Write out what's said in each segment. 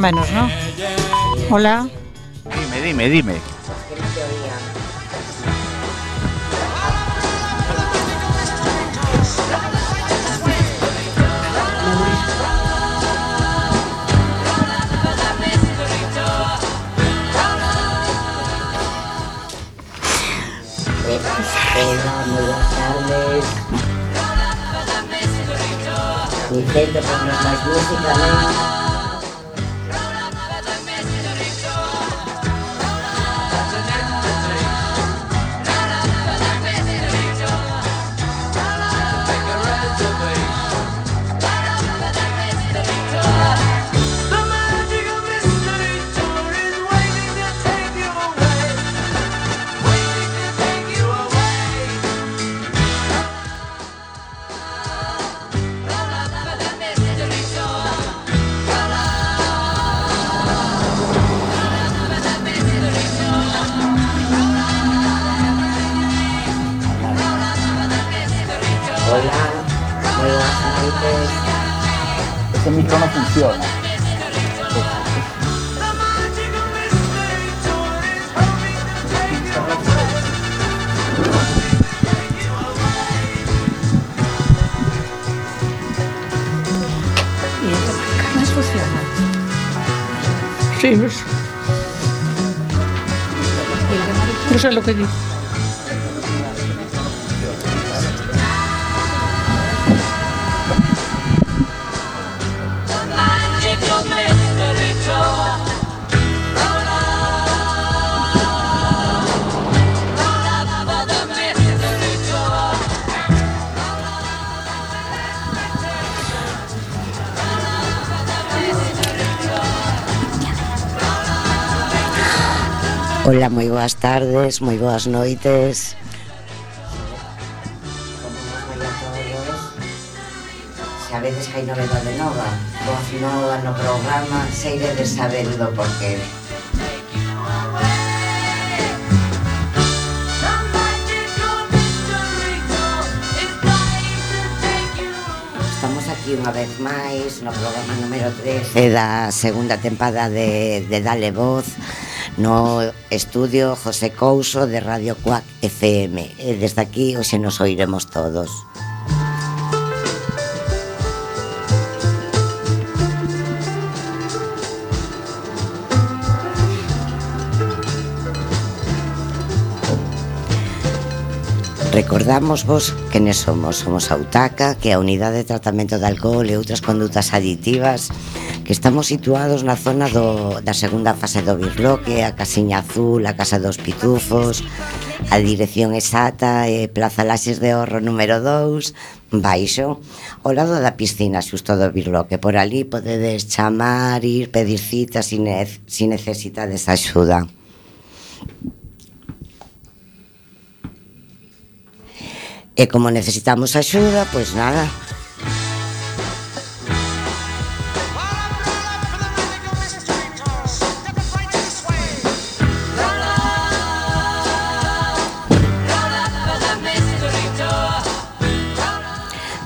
Menos, ¿no? Hola. Dime, dime, dime. Hola, muy buenas tardes. выходить. Hola, moi boas tardes, moi boas noites. Sabedes que hai novedade nova, confirmada no programa, seiredes sabendo por qué. aquí unha vez máis no programa número 13 da segunda tempada de, de Dale Voz no estudio José Couso de Radio Cuac FM. E eh, desde aquí hoxe nos oiremos todos. Recordamos vos quenes somos. Somos a UTACA, que é a Unidade de Tratamento de Alcohol e outras condutas aditivas que estamos situados na zona do, da segunda fase do Birloque, a Casiña Azul, a Casa dos Pitufos, a Dirección Exata, e Plaza Laxes de Horro número 2, baixo, ao lado da piscina xusto do Birloque. Por ali podedes chamar, ir, pedir cita se, ne si necesitades axuda. E como necesitamos axuda, pois nada,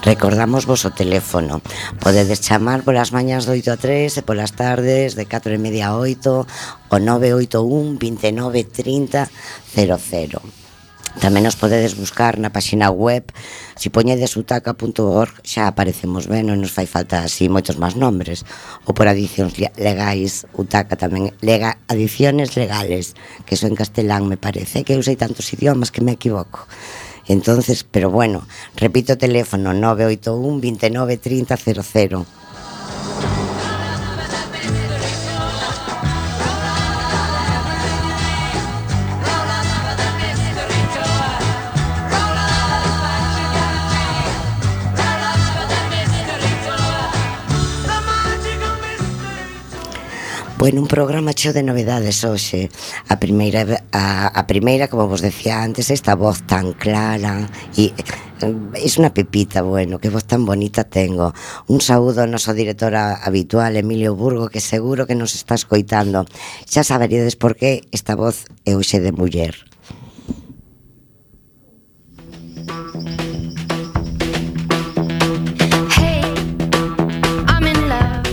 Recordamos vos o teléfono. Podedes chamar polas mañas do 8 a 3 e polas tardes de 4 e media a 8 o 981 29 30 00. Tamén nos podedes buscar na páxina web Si poñedes utaca.org xa aparecemos ben Non nos fai falta así moitos máis nombres Ou por adicións legais Utaca tamén lega, Adiciones legales Que iso en castelán me parece Que eu sei tantos idiomas que me equivoco Entonces, pero bueno, repito teléfono 981 29 30 00. Bueno, un programa cheo de novedades hoxe A primeira, a, a primeira como vos decía antes Esta voz tan clara E eh, es unha pepita, bueno, que voz tan bonita tengo. Un saúdo ao noso directora habitual, Emilio Burgo, que seguro que nos está escoitando. Xa saberíades por que esta voz é hoxe de muller. Hey, I'm in love.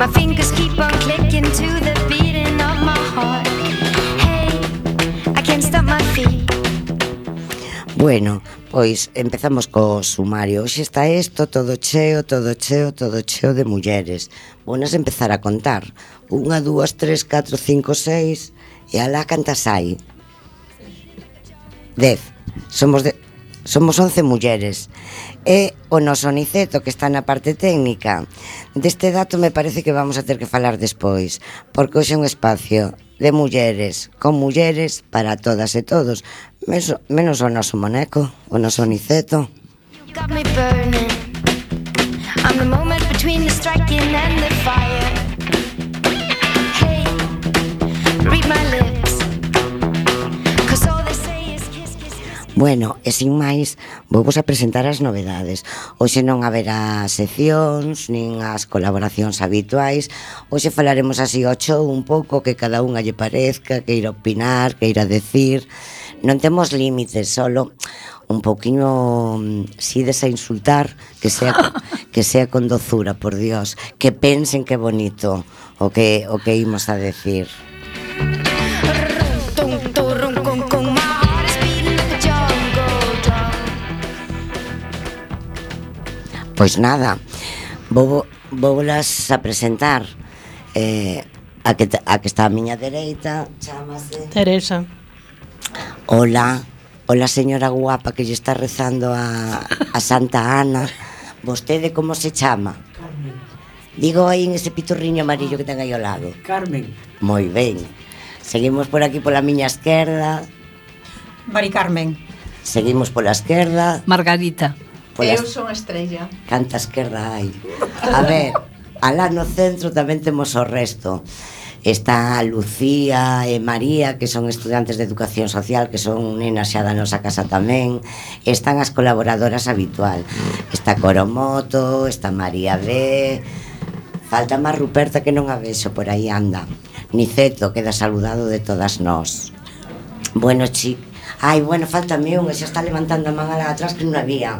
My fingers Bueno, pois empezamos co sumario. Hoxe está isto, todo cheo, todo cheo, todo cheo de mulleres. Bonas empezar a contar. Unha, dúas, tres, catro, cinco, seis E alá cantas hai? Dez. Somos de... Somos 11 mulleres. E o noso Niceto que está na parte técnica Deste dato me parece que vamos a ter que falar despois Porque hoxe é un espacio de mulleres Con mulleres para todas e todos menos, menos o noso moneco, o noso niceto. I'm the moment between the striking and the fire. Bueno, e sin máis, vou vos a presentar as novedades. Hoxe non haberá seccións, nin as colaboracións habituais. Hoxe falaremos así ao show un pouco que cada unha lle parezca, que ir a opinar, que ir a decir non temos límites, solo un pouquiño mm, si desa insultar que sea que sea con dozura, por Dios, que pensen que bonito o que o que imos a decir. Pois nada, vou, voulas a presentar eh, a, que, a que está a miña dereita, chamase... Teresa. Hola, hola señora guapa que lle está rezando a, a Santa Ana. Vostede como se chama? Carmen. Digo aí en ese piturriño amarillo que ten aí ao lado. Carmen. Moi ben. Seguimos por aquí pola miña esquerda. Mari Carmen. Seguimos pola esquerda. Margarita. Pola... Eu son estrella. Canta esquerda hai. A ver, alá no centro tamén temos o resto. Está Lucía e María, que son estudantes de Educación Social, que son nenas xa da nosa casa tamén. Están as colaboradoras habitual. Está Coromoto, está María B. Falta máis Ruperta que non a vexo, por aí anda. Niceto queda saludado de todas nós. Bueno, chic. Ai, bueno, falta mí unha, xa está levantando a man alá atrás que non había.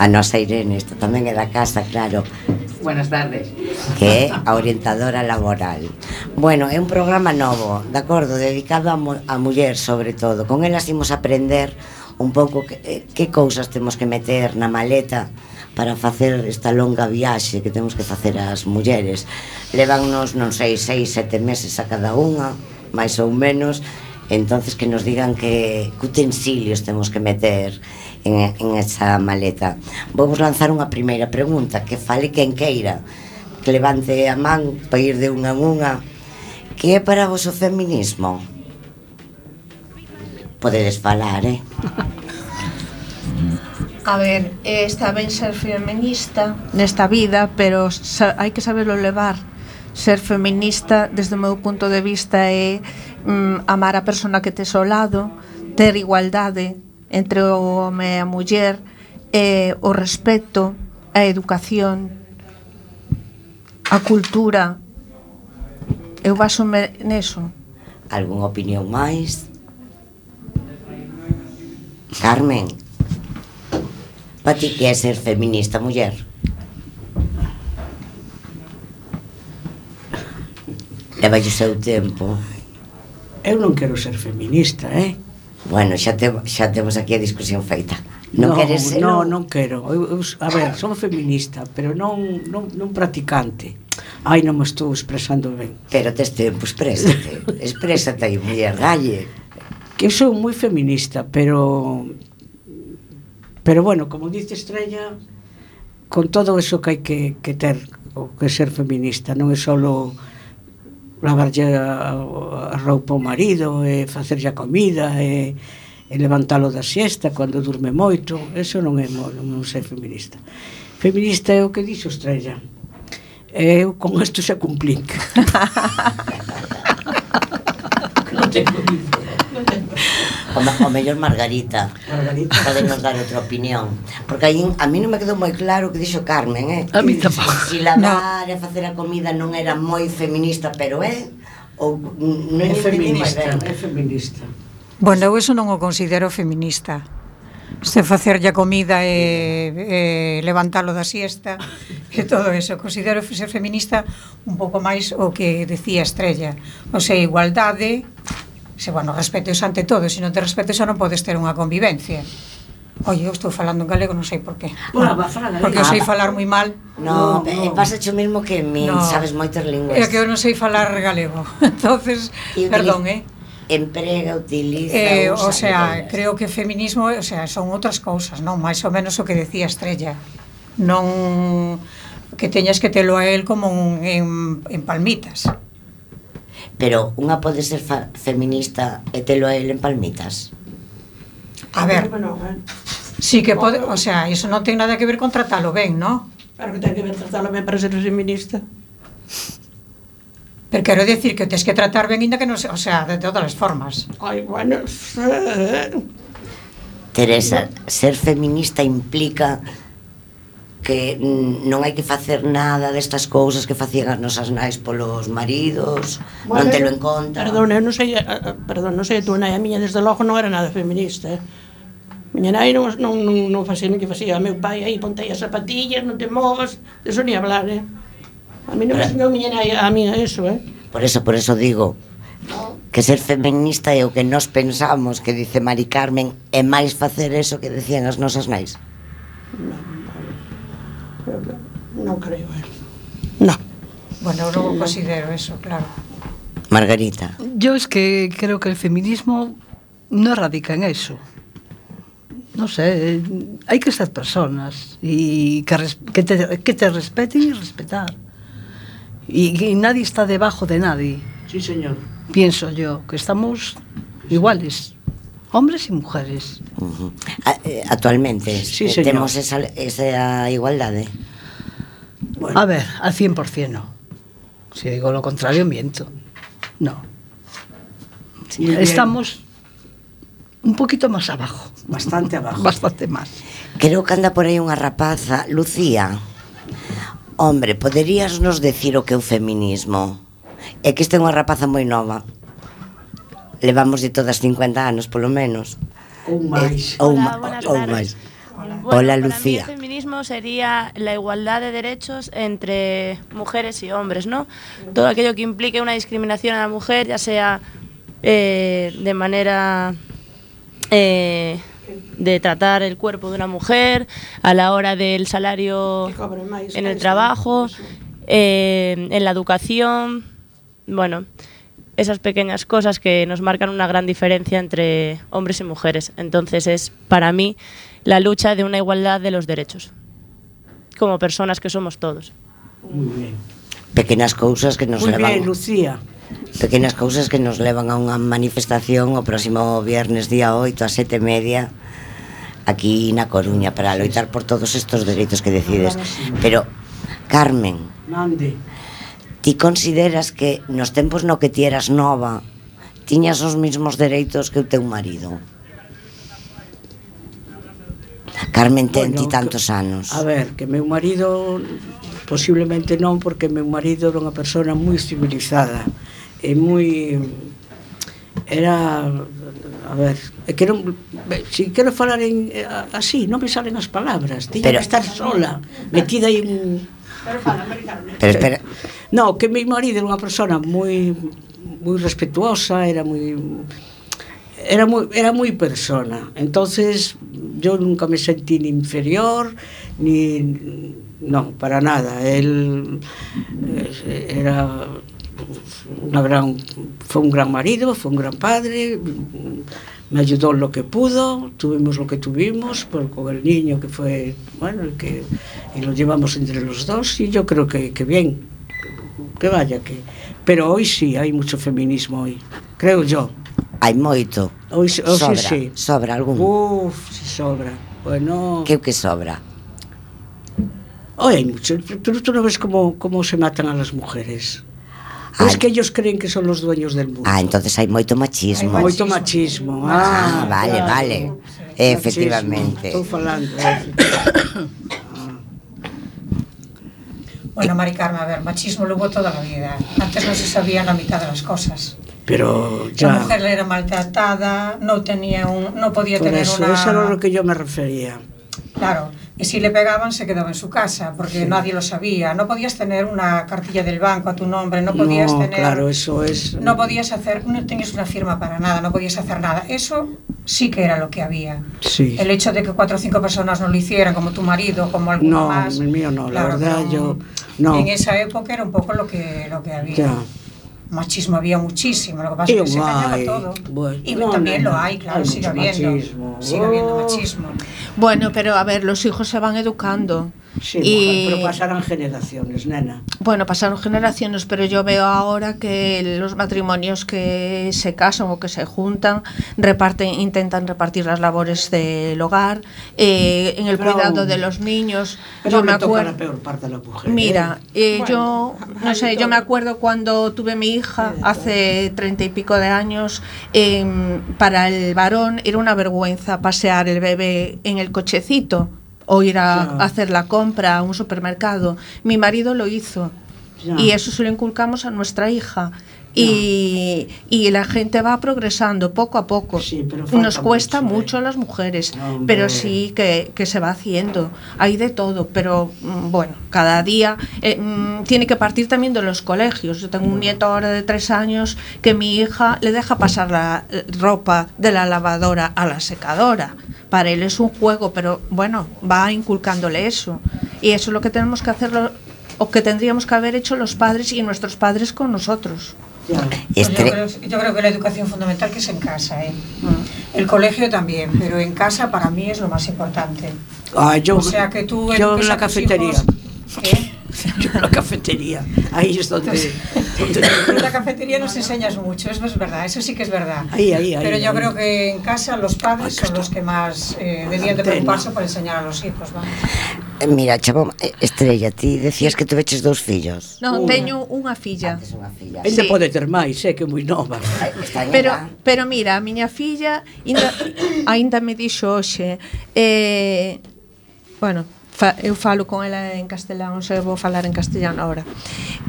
A nosa Irene, isto tamén é da casa, claro. Buenas tardes. Que é a orientadora laboral. Bueno, é un programa novo, de acordo, dedicado a, mu a muller sobre todo. Con elas imos aprender un pouco que, eh, que cousas temos que meter na maleta para facer esta longa viaxe que temos que facer as mulleres. Levannos, non sei, seis, sete meses a cada unha, máis ou menos, Entonces que nos digan que, que utensilios temos que meter en, en esa maleta. Vou vos lanzar unha primeira pregunta, que fale quen queira, que levante a man para ir de unha en unha. Que é para vos o feminismo? Podedes falar, eh? A ver, eh, está ben ser feminista nesta vida, pero hai que saberlo levar. Ser feminista, desde o meu punto de vista, é mm, amar a persona que tes ao lado, ter igualdade entre o home e a muller, eh, o respeto, a educación, a cultura. Eu basome neso. Algún opinión máis? Carmen, pa ti que é ser feminista muller? Leva o seu tempo eu non quero ser feminista, eh? Bueno, xa, te, xa temos aquí a discusión feita. Non no, queres ser? No, non quero. Eu, eu, a ver, son feminista, pero non, non, non practicante. Ai, non me estou expresando ben. Pero tes tempo, exprésate. exprésate aí, muller, galle. Que sou moi feminista, pero... Pero bueno, como dice Estrella, con todo eso que hai que, que ter, o que ser feminista, non é solo lavarlle eh, a roupa ao marido e facerlle a comida e, e levantalo da siesta cando durme moito. Eso non é non, non sei feminista. Feminista é o que dixo Estrella. Eu con isto xa cumplín non tengo cumplín me- o mellor Margarita. Margarita. Podenos dar outra opinión. Porque aí a mí non me quedou moi claro o que dixo Carmen, eh? A mí tampouco. Si lavar no. e facer a comida non era moi feminista, pero é... Eh? Ou, non é feminista, é feminista. Bueno, eu eso non o considero feminista. Se facerlle a comida e, e levantalo da siesta e todo eso. Considero ser feminista un pouco máis o que decía Estrella. O sea, igualdade, Se, bueno, respetos ante todo, se non te respeto xa non podes ter unha convivencia. Oye, eu estou falando en galego, non sei por qué. Bueno, ah, fala galego. Porque eu sei ah, falar moi mal. No, no, eh, no. pasa o mesmo que min, no. sabes moitas linguas. É que eu non sei falar galego. Entonces, y perdón, eh emprega, utiliza, eh, usa, o sea, emprega. creo que feminismo, o sea, son outras cousas, non, Mais ou menos o que decía Estrella. Non que teñas que telo a él como un, en, en palmitas. Pero unha pode ser feminista e telo a él en palmitas. A ver, Bueno, sí que pode, o sea, iso non ten nada que ver con tratalo ben, non? claro que ten que ver tratarlo ben para ser feminista. Pero quero decir que o tes que tratar ben, ainda que non se, o sea, de todas as formas. Ai, bueno, Teresa, ser feminista implica que non hai que facer nada destas cousas que facían as nosas nais polos maridos, non non telo en conta. Perdón, eu non sei, eh, eh, perdón, non sei a tua nai, a miña desde logo non era nada feminista. Eh? Miña nai non, non, non, non facía o que facía, a meu pai aí pontei as zapatillas, non te movas, de eso ni hablar, eh? A mí non me ensinou miña nai a mí eso, eh? Por eso, por eso digo, que ser feminista é o que nós pensamos que dice Mari Carmen é máis facer eso que decían as nosas nais. Non creo, eh. Non. Bueno, eu non o considero eso, claro. Margarita, Yo es que creo que el feminismo no radica en eso. No sé, hay que ser personas y que, res- que, te, que te respeten y respetar. Y nadie está debajo de nadie, Sí, señor. pienso yo, que estamos iguales, hombres y mujeres. uh -huh. A, eh, actualmente Sí, eh, señor. temos esa, esa igualdade. Bueno, A ver, al 100% no. Si digo lo contrario, miento. No. Estamos un poquito más abajo, bastante abajo. bastante más. Creo que anda por aí unha rapaza, Lucía. Hombre, poderías nos decir o que é o feminismo? É que esta é unha rapaza moi nova. Levamos de todas 50 anos, polo menos. Ou máis. Eh, ou, Hola, ma- buenas ou tardes. máis. Bueno, Hola, para Lucía. Mí el feminismo sería la igualdad de derechos entre mujeres y hombres, ¿no? Todo aquello que implique una discriminación a la mujer, ya sea eh, de manera eh, de tratar el cuerpo de una mujer, a la hora del salario en el trabajo, eh, en la educación, bueno, esas pequeñas cosas que nos marcan una gran diferencia entre hombres y mujeres. Entonces es, para mí, la lucha de una igualdad de los derechos, como personas que somos todos. Muy bien. Pequenas cousas que nos Muy levan... Bien, Lucía. Pequenas cousas que nos levan a unha manifestación o próximo viernes día 8 a 7 media aquí na Coruña para loitar por todos estos dereitos que decides. Pero, Carmen, Mande ti consideras que nos tempos no que ti eras nova tiñas os mismos dereitos que o teu marido? Carmen ten bueno, ti tantos anos. A ver, que meu marido posiblemente non porque meu marido era unha persona moi civilizada e moi era a ver, é que non se si quero falar en, eh, así, non me salen as palabras, tiña pero, que estar sola, metida aí un Pero fala, Pero espera, No, que meu marido era unha persona moi moi respetuosa, era moi era moi era persona. Entonces, yo nunca me sentí ni inferior ni no, para nada. Él eh, era una gran fue un gran marido, fue un gran padre, me ayudó lo que pudo, tuvimos lo que tuvimos, por, con el niño que fue, bueno, y lo llevamos entre los dos y yo creo que bien, que vaya que... Pero hoy sí, hai mucho feminismo hoy, creo yo. Hai moito. Hoy, hoy sobra, sí, sí. sobra algún. Uf, si sobra. Bueno... Que o que sobra? Hoy hai mucho, tú, tú no ves como, como se matan a las mujeres. Ah, es que ellos creen que son los dueños del mundo. Ah, entonces hai moito machismo. Moito machismo. Ah, ah vale, claro. vale. Sí, Efectivamente. Machismo. Estou falando. Eh. Bueno, Mari Carmen, a ver, machismo lo hubo toda la vida. Antes no se sabía la mitad de las cosas. Pero La ya... mujer era maltratada, no tenía un, no podía Por tener eso, una... eso era lo que yo me refería. Claro, y si le pegaban se quedaba en su casa, porque nadie lo sabía. No podías tener una cartilla del banco a tu nombre, no podías no, tener... claro, eso es... No podías hacer, no tenías una firma para nada, no podías hacer nada. Eso sí que era lo que había. Sí. El hecho de que cuatro o cinco personas no lo hicieran, como tu marido, como alguno No, más. el mío no, la verdad, yo- no. En esa época era un poco lo que, lo que había. Ya. Machismo había muchísimo, lo que pasa es que se callaba todo. bueno, y no, también no, lo hay, claro, hay sigue habiendo. machismo. Sigue habiendo Oh. machismo. Bueno, pero a ver, los hijos se van educando. Sí, y pero pasarán generaciones, nena. Bueno, pasaron generaciones, pero yo veo ahora que los matrimonios que se casan o que se juntan reparten, intentan repartir las labores del hogar, eh, en el Pero- cuidado de los niños. Pero yo me acuerdo. la peor parte a la mujer. Mira, ¿eh? eh, yo no sé, yo me acuerdo cuando tuve mi hija hace treinta y pico de años, em, para el varón era una vergüenza pasear el bebé en el cochecito o ir a, hacer la compra a un supermercado. Mi marido lo hizo Ya. y eso se lo inculcamos a nuestra hija. Y, y la gente va progresando poco a poco. Sí, pero falta Nos cuesta mucho, ¿eh? mucho a las mujeres, pero sí que, que se va haciendo. Hay de todo, pero mm, bueno, cada día eh, mm, tiene que partir también de los colegios. Yo tengo un nieto ahora de tres años que mi hija le deja pasar la eh, ropa de la lavadora a la secadora. Para él es un juego, pero bueno, va inculcándole eso. Y eso es lo que tenemos que hacerlo o que tendríamos que haber hecho los padres y nuestros padres con nosotros. Ya. Pues yo, creo, yo creo que la educación fundamental que es en casa, ¿eh? El colegio también, pero en casa para mí es lo más importante. Ah, yo, o sea que tú yo en la cafetería. la cafetería. Ahí es donde... en la cafetería nos enseñas mucho, eso es verdad, eso sí que es verdad. Ahí, ahí, ahí, Pero yo creo que en casa los padres son los que más eh, debían de preocuparse por enseñar a los hijos. Vamos. Eh, mira, chavo, eh, Estrella, ti decías que tu veches dous fillos. Non, una. teño unha filla. Antes unha filla. Ainda sí. pode ter máis, é que é moi nova. Pero pero mira, a miña filla ainda, ainda me dixo hoxe eh, bueno, fa, eu falo con ela en castelán, se vou falar en castellano ahora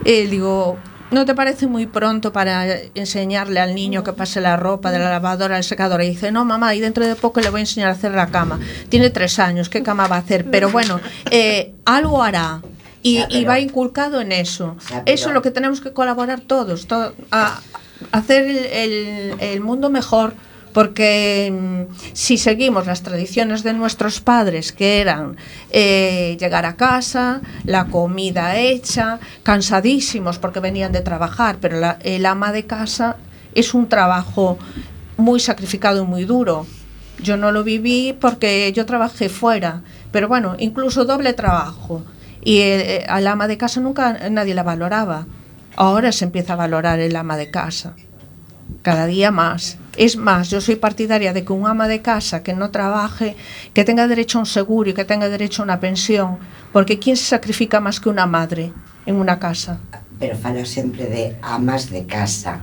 e digo ¿No te parece muy pronto para enseñarle al niño que pase la ropa de la lavadora al secador? Y dice, no, mamá, y dentro de poco le voy a enseñar a hacer la cama. Tiene tres años, ¿qué cama va a hacer? Pero bueno, eh, algo hará. Y, Ya, y pero- va inculcado en eso. Ya, pero- Eso es lo que tenemos que colaborar todos, to- a hacer el, el- el mundo mejor. Porque mm, si seguimos las tradiciones de nuestros padres, que eran eh, llegar a casa, la comida hecha, cansadísimos porque venían de trabajar, pero la- el ama de casa es un trabajo muy sacrificado y muy duro. Yo no lo viví porque yo trabajé fuera, pero bueno, incluso doble trabajo. Y eh, al ama de casa nunca nadie la valoraba. Ahora se empieza a valorar el ama de casa, cada día más. Es más, yo soy partidaria de que un ama de casa que no trabaje, que tenga derecho a un seguro y que tenga derecho a una pensión, porque ¿quién se sacrifica más que una madre en una casa? Pero falo sempre de amas de casa.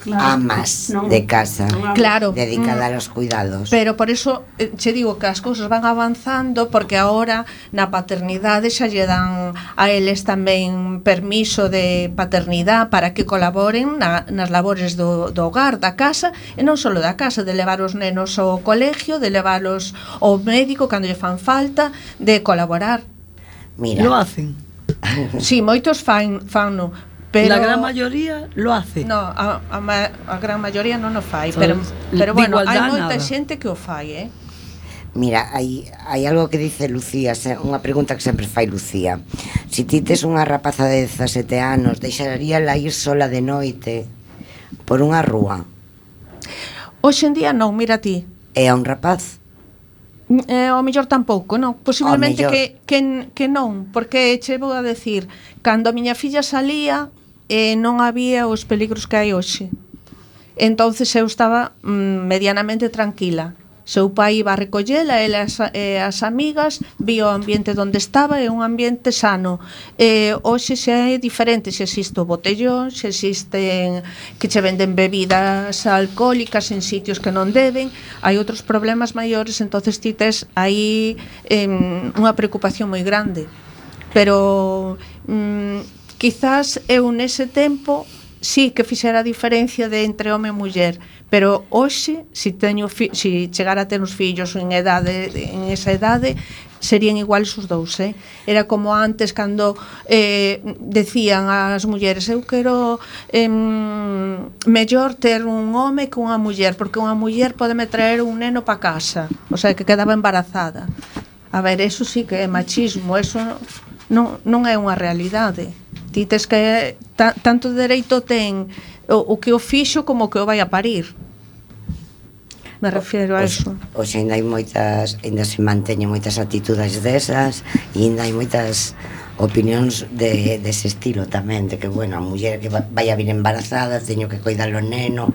claro. amas no. de casa claro. dedicada mm. aos cuidados. Pero por eso eh, che digo que as cousas van avanzando porque agora na paternidade xa lle dan a eles tamén permiso de paternidade para que colaboren na, nas labores do, do hogar, da casa, e non só da casa, de levar os nenos ao colegio, de leválos ao médico cando lle fan falta, de colaborar. Mira. Lo hacen. Sí, moitos fan, fan no, Pero, la gran mayoría lo hace. No, a, a, ma, a gran maioría non o fai, pero, pero bueno, hai moita nada. xente que o fai, eh? Mira, hai, hai algo que dice Lucía, unha pregunta que sempre fai Lucía. Si ti tes unha rapaza de 17 anos, deixaríala ir sola de noite por unha rúa? Hoxe en día non, mira ti. É a un rapaz? Mm, eh, ao mellor tampouco, non. Posiblemente que, que, que non, porque che vou a decir, cando a miña filla salía, eh, non había os peligros que hai hoxe. Entonces eu estaba mm, medianamente tranquila. Seu pai iba a recollela, ela as, eh, as amigas, vio o ambiente onde estaba, é un ambiente sano. Eh, hoxe xa é diferente, se existe o botellón, se existen que che venden bebidas alcohólicas en sitios que non deben, hai outros problemas maiores, entonces ti tes aí eh, unha preocupación moi grande. Pero mm, quizás eu nese tempo sí que fixera a diferencia de entre home e muller, pero hoxe se si teño fi, si chegara a ter uns fillos en edade en esa edade serían iguales os dous, eh? Era como antes cando eh, decían as mulleres, eu quero eh, mellor ter un home que unha muller, porque unha muller podeme traer un neno pa casa, o sea, que quedaba embarazada. A ver, eso sí que é machismo, eso non, non é unha realidade ti tes que ta, tanto dereito ten o, o que o fixo como o que o vai a parir. Me refiero a eso. hoxe ainda hai moitas ainda se manteñen moitas atitudes desas e ainda hai moitas opinións de, dese estilo tamén de que bueno, a muller que vai a vir embarazada teño que cuidar o neno.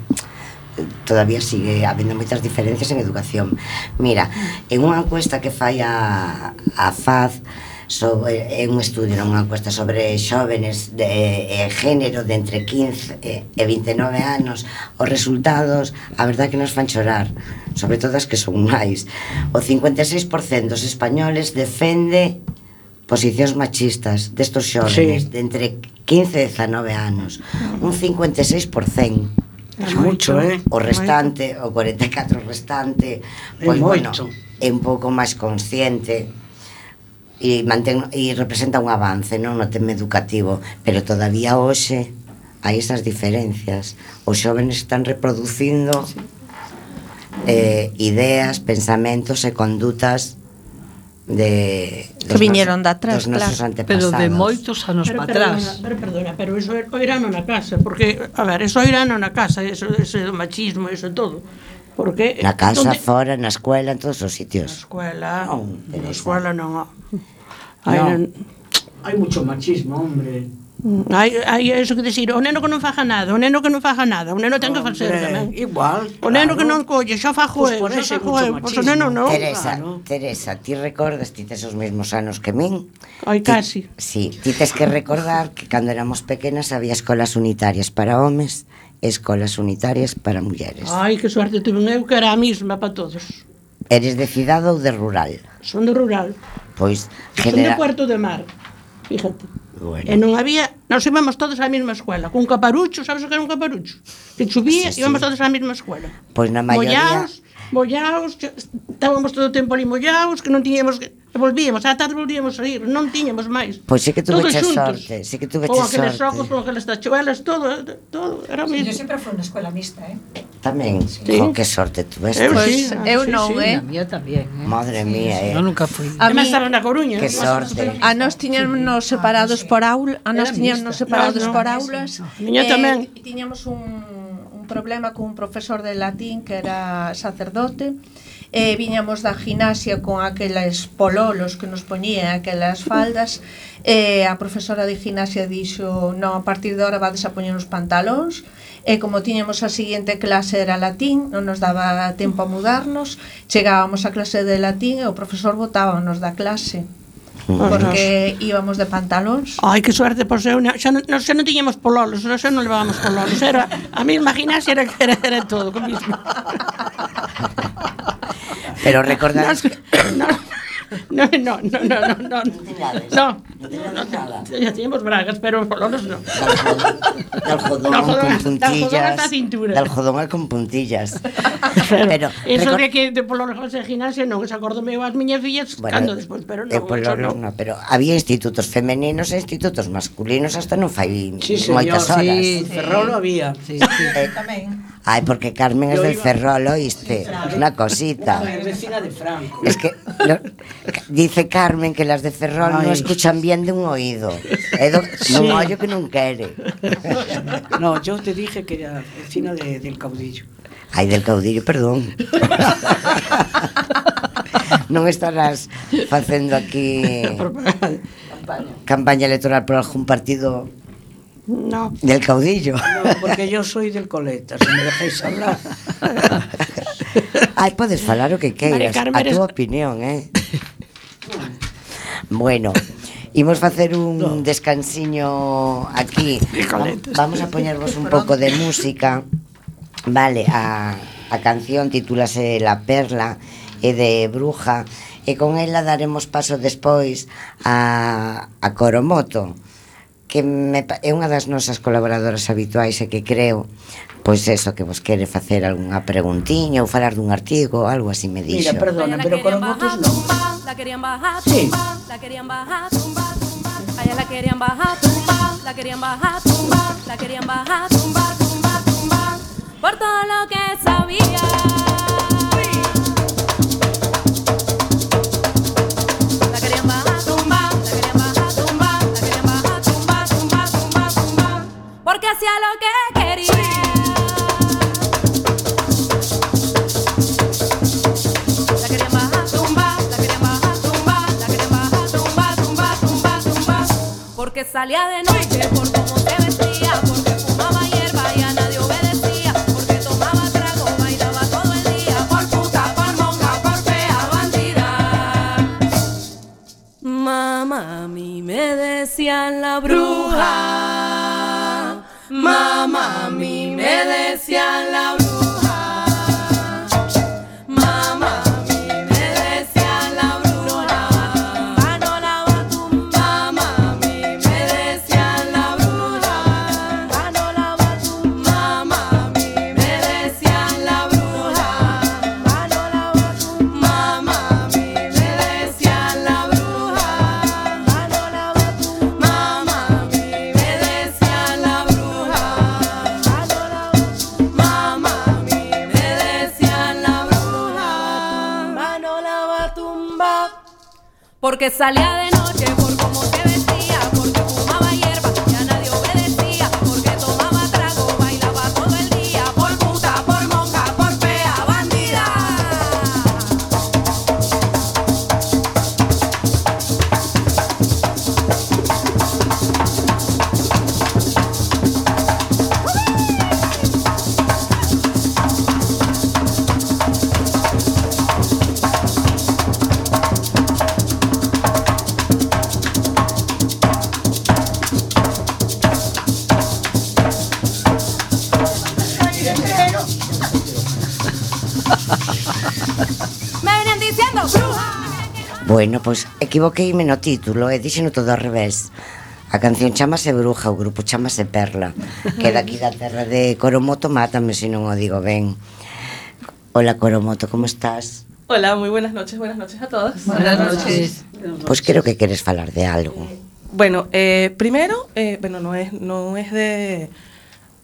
Todavía sigue habendo moitas diferencias en educación. Mira, en unha encuesta que fai a, a FAZ, sobre, é un estudio, non unha encuesta sobre xóvenes de eh, género de entre 15 e 29 anos os resultados, a verdade que nos fan chorar sobre todo as que son máis o 56% dos españoles defende posicións machistas destos xóvenes sí. de entre 15 e 19 anos un 56% É moito, eh? O restante, moito. o 44 restante, pois, é moito. bueno, é un pouco máis consciente e, mantén, e representa un avance non no tema educativo, pero todavía hoxe hai esas diferencias. Os xóvenes están reproducindo eh, ideas, pensamentos e condutas de que viñeron de atrás, dos nosos claro. antepasados. Pero de moitos anos para atrás. Pero perdona, pero iso era na casa, porque a ver, iso era na casa, eso, eso machismo, iso todo. Porque na casa, donde... fora, na escuela, en todos os sitios. Na escuela, non, na escuela non. Hai non. hai mucho machismo, hombre. Mm, hai, hai eso que decir, o neno que non faja nada, o neno que non faja nada, o neno ten que facer tamén. Igual, claro. O neno que non colle, xa fajo pues eu, xa fajo eu, pois o neno non. Teresa, claro. Teresa, ti recordas, ti tes os mesmos anos que min? Ai, casi. Si, sí, ti tes que recordar que cando éramos pequenas había escolas unitarias para homes escolas unitarias para mulleres. Ai, que suerte tuve eu que era a mesma para todos. Eres de cidade ou de rural? Son de rural. Pois, genera... Son de Puerto de Mar, fíjate. Bueno. E non había, Nos íbamos todos á mesma escola, cun caparucho, sabes o que era un caparucho? Que chovía, sí, sí. íbamos todos á mesma escola. Pois na maioría... Mollaos, mollaos, que estábamos todo o tempo ali mollaos, que non tiñemos que volvíamos, á tarde volvíamos a ir, non tiñamos máis. Pois sí que tuveche sorte, sí que tuveche sorte. Con aqueles ojos, con aqueles tachuelas, todo, eh, todo, era o mismo. Sí, yo sempre foi na escola mixta, eh? Tamén, sí. jo, que sorte tuveste. Eu, pues, sí, eu sí, non, sí. eh? A mía tamén, eh? Madre sí, mía, eh? Eu nunca fui. A mí, estaba na Coruña. Que sorte. A ah, nos tiñamos separados por aula, a nos ah, tiñanos separados por aulas. Ah, miña eh, tamén. E tiñamos un un problema cun profesor de latín que era sacerdote e viñamos da gimnasia con aqueles pololos que nos poñían aquelas faldas e a profesora de gimnasia dixo non, a partir de ahora vades a poñer os pantalóns e como tiñamos a seguinte clase era latín non nos daba tempo a mudarnos chegábamos a clase de latín e o profesor botábanos da clase. Porque íbamos de pantalóns. Ai, que suerte, pois eu, xa non, non- xa non tiñamos pololos, xa non levábamos pololos, era a mesma gimnasia era, era, era todo, mismo. Pero recordar... Nos, No, no, no, no, no. No, non tiñades. No. Non tiñades nada. Ya tiñemos bragas, pero os bolones non. Del jodón, del jodón con puntillas. Del jodón a. Del jodón con puntillas. Claro, pero, eso de que de polo de gimnasia non, se acordome eu as miñas fillas bueno, cando despois, pero no, De polo, non, no, pero había institutos femeninos e institutos masculinos hasta non fai sí, moitas horas. Sí, sí. Ferrol había. Sí, sí. Eh, Tamén. Ay, porque Carmen Yo es del iba... Ferrol, oíste. Sí, claro. Una cosita. Una vecina de Franco. Es que No, dice Carmen que las de Ferrol Ay. no escuchan bien de un oído. É do, sí. un ollo que non quere. No, yo te dije que era vecina de, del caudillo. Ay, del caudillo, perdón. non estarás facendo aquí campaña. campaña electoral por algún partido No. Del caudillo. No, porque yo soy del coleta, si me dejáis hablar. Ai, podes falar o que queiras, a túa opinión, eh? Bueno, imos facer un descansiño aquí. Vamos a poñervos un pouco de música. Vale, a, a canción titúlase La Perla e de Bruja e con ela daremos paso despois a, a Coromoto que me, é unha das nosas colaboradoras habituais e que creo pois eso que vos quere facer algunha preguntiña ou falar dun artigo, algo así me dixo. Mira, perdona, pero con motos non. La querían bajar, sí. la querían bajar, tumba, tumba. Allá la querían bajar, tumba, la querían bajar, tumba, la querían bajar, tumba, tumba, tumba. Por todo lo que sabía. Lo que quería. Porque salía de noche por cómo se vestía, porque fumaba hierba y a nadie obedecía, porque tomaba trago, bailaba todo el día, por puta, por monja, por fea, bandida. Mamá, a mí me decían la bruja. Mamá, a mí me decían Salía de Bueno, pois equivoqueime no título e dixeno todo ao revés. A canción chamase Bruja, o grupo chamase Perla, que daqui da terra de Coromoto, mátame se non o digo ben. Hola Coromoto, como estás? Hola, muy buenas noches, buenas noches a todos. Buenas noches. Pois creo que queres falar de algo. Bueno, eh, primero, eh, bueno, no es, no es de,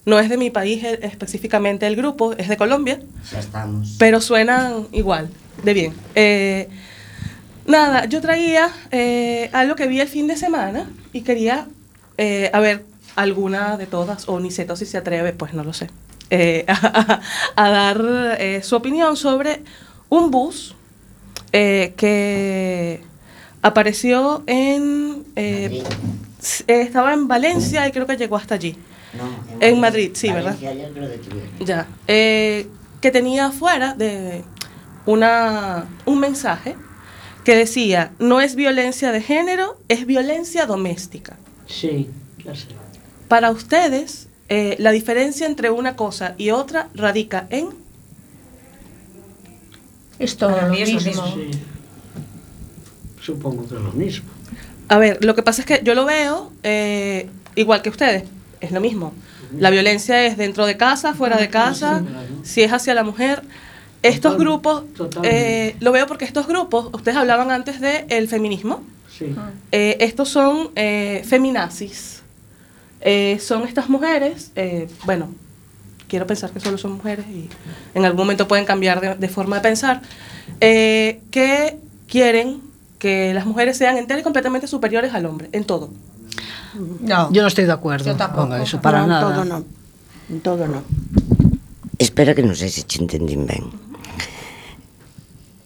no es de mi país eh, específicamente el grupo, es de Colombia, Xa estamos. pero suenan igual, de bien. Eh, nada, yo traía eh, algo que vi el fin de semana y quería, eh, a ver, alguna de todas, o Niceto si se atreve, pues no lo sé, eh, a, a dar eh, su opinión sobre un bus que apareció en... estaba en Valencia y creo que llegó hasta allí. No, En Madrid, sí, ¿verdad? Ya. que tenía afuera de una, un mensaje que decía, no es violencia de género, es violencia doméstica. Sí, ya sé. Para ustedes, eh, la diferencia entre una cosa y otra radica en... Es todo lo mismo. mismo. Sí. Supongo que es lo mismo. A ver, lo que pasa es que yo lo veo eh, igual que ustedes, es lo mismo. La violencia es dentro de casa, fuera de casa, si es hacia la mujer. Estos Total- grupos, eh, lo veo porque estos grupos, ustedes hablaban antes del feminismo, Sí. Eh, estos son eh, feminazis. Eh, son estas mujeres, eh, bueno, quiero pensar que solo son mujeres y en algún momento pueden cambiar de, de forma de pensar, eh, que quieren que las mujeres sean enteras y completamente superiores al hombre, en todo. No. Yo no estoy de acuerdo Yo tampoco. con eso, para No, nada. Todo no. Todo no. Espero que ben.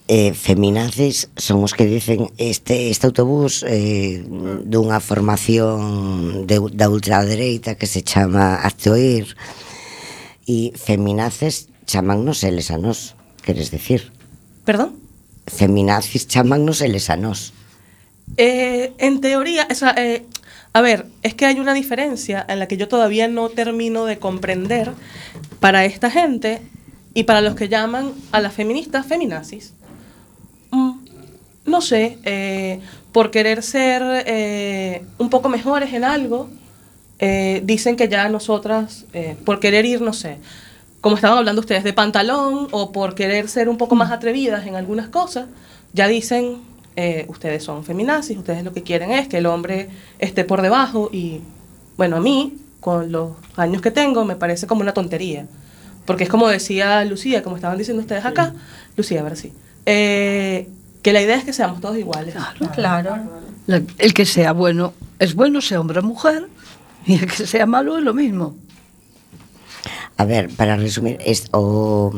Eh, feminaces son os que dicen este, este autobús eh, dunha formación de, da ultradereita que se chama Hazte Oír e feminaces chamannos eles a nós, queres decir? ¿Perdón? Feminazis chamannos eles a nós. Eh, en teoría, o sea, eh, a ver, es que hay una diferencia en la que yo todavía no termino de comprender para esta gente y para los que llaman a las feministas feminazis. Mm, no sé, eh, por querer ser eh, un poco mejores en algo, eh, dicen que ya nosotras, por querer ir, no sé, como estaban hablando ustedes, de pantalón o por querer ser un poco más atrevidas en algunas cosas, ya dicen, ustedes son feminazis, ustedes lo que quieren es que el hombre esté por debajo y, bueno, a mí, con los años que tengo, me parece como una tontería. Porque es como decía Lucía, como estaban diciendo ustedes acá, Lucía, a ver si, eh, que la idea es que seamos todos iguales. Claro. La- el que sea bueno es bueno, sea hombre o mujer, y el que sea malo es lo mismo. A ver, para resumir, es, o,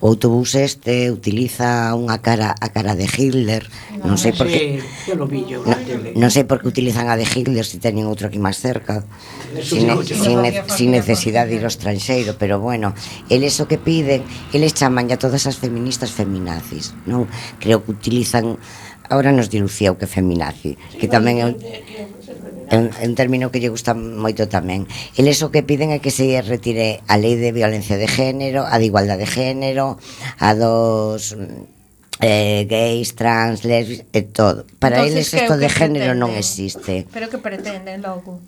o autobús este utiliza unha cara a cara de Hitler, ah. non, sei por que sí, yo vi yo, no, non sei por que utilizan a de Hitler se si teñen outro aquí máis cerca. Sin, sin, ne, sin necesidade de ir ao estranxeiro, pero bueno, eles o que piden, eles chaman ya todas as feministas feminazis, non? Creo que utilizan Ahora nos dilucía o que feminazi, que tamén é un, é un, é un término que lle gusta moito tamén. Eles o que piden é que se retire a lei de violencia de género, a de igualdade de género, a dos mm, eh, gays, trans, lesbis e todo. Para Entonces, eles isto de género pretenden? non existe. Pero que pretenden logo?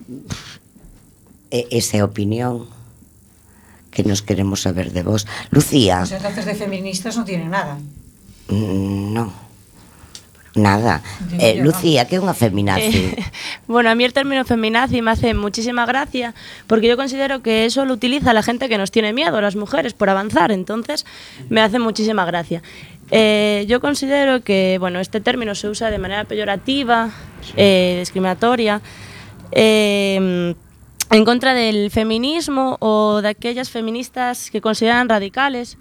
E, esa é a opinión que nos queremos saber de vos. Lucía. Os entonces de feministas non tienen nada. Mm, no. Nada. Eh, Lucía, que é unha feminazi? Eh, bueno, a mí el término feminazi me hace muchísima gracia porque yo considero que eso lo utiliza la gente que nos tiene miedo, las mujeres, por avanzar. Entonces, me hace muchísima gracia. Eh, yo considero que bueno, este término se usa de manera peyorativa, eh, discriminatoria, eh, en contra del feminismo o de aquellas feministas que consideran radicales